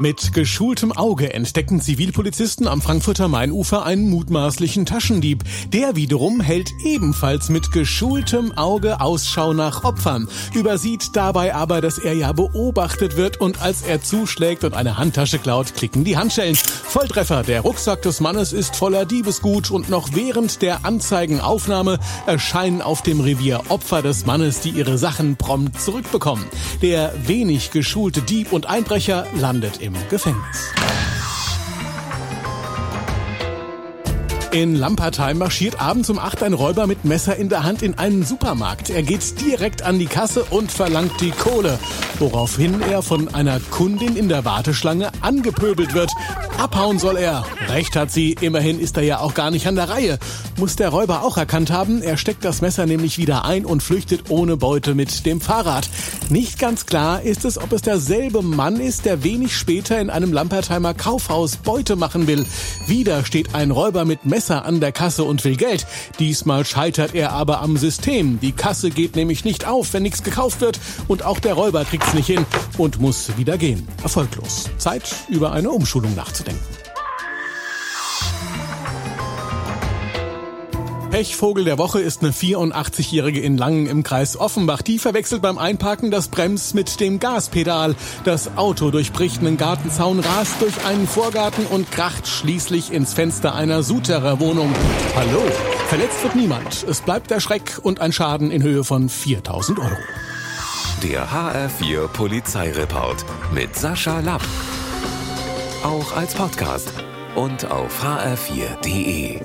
Mit geschultem Auge entdecken Zivilpolizisten am Frankfurter Mainufer einen mutmaßlichen Taschendieb. Der wiederum hält ebenfalls mit geschultem Auge Ausschau nach Opfern, übersieht dabei aber, dass er ja beobachtet wird und als er zuschlägt und eine Handtasche klaut, klicken die Handschellen. Volltreffer, der Rucksack des Mannes ist voller Diebesgut und noch während der Anzeigenaufnahme erscheinen auf dem Revier Opfer des Mannes, die ihre Sachen prompt zurückbekommen. Der wenig geschulte Dieb und Einbrecher landet im im Gefängnis. In Lampertheim marschiert abends um 8 ein Räuber mit Messer in der Hand in einen Supermarkt. Er geht direkt an die Kasse und verlangt die Kohle, woraufhin er von einer Kundin in der Warteschlange angepöbelt wird. Abhauen soll er. Recht hat sie, immerhin ist er ja auch gar nicht an der Reihe. Muss der Räuber auch erkannt haben, er steckt das Messer nämlich wieder ein und flüchtet ohne Beute mit dem Fahrrad. Nicht ganz klar ist es, ob es derselbe Mann ist, der wenig später in einem Lampertheimer Kaufhaus Beute machen will. Wieder steht ein Räuber mit Messer Messer an der Kasse und will Geld. Diesmal scheitert er aber am System. Die Kasse geht nämlich nicht auf, wenn nichts gekauft wird und auch der Räuber kriegt's nicht hin und muss wieder gehen. Erfolglos. Zeit, über eine Umschulung nachzudenken. Pechvogel der Woche ist eine 84-Jährige in Langen im Kreis Offenbach. Die verwechselt beim Einparken das Brems mit dem Gaspedal. Das Auto durchbricht einen Gartenzaun, rast durch einen Vorgarten und kracht schließlich ins Fenster einer Suterer Wohnung. Hallo, verletzt wird niemand. Es bleibt der Schreck und ein Schaden in Höhe von 4000 Euro. Der HR4 Polizeireport mit Sascha Lapp. Auch als Podcast und auf hr4.de.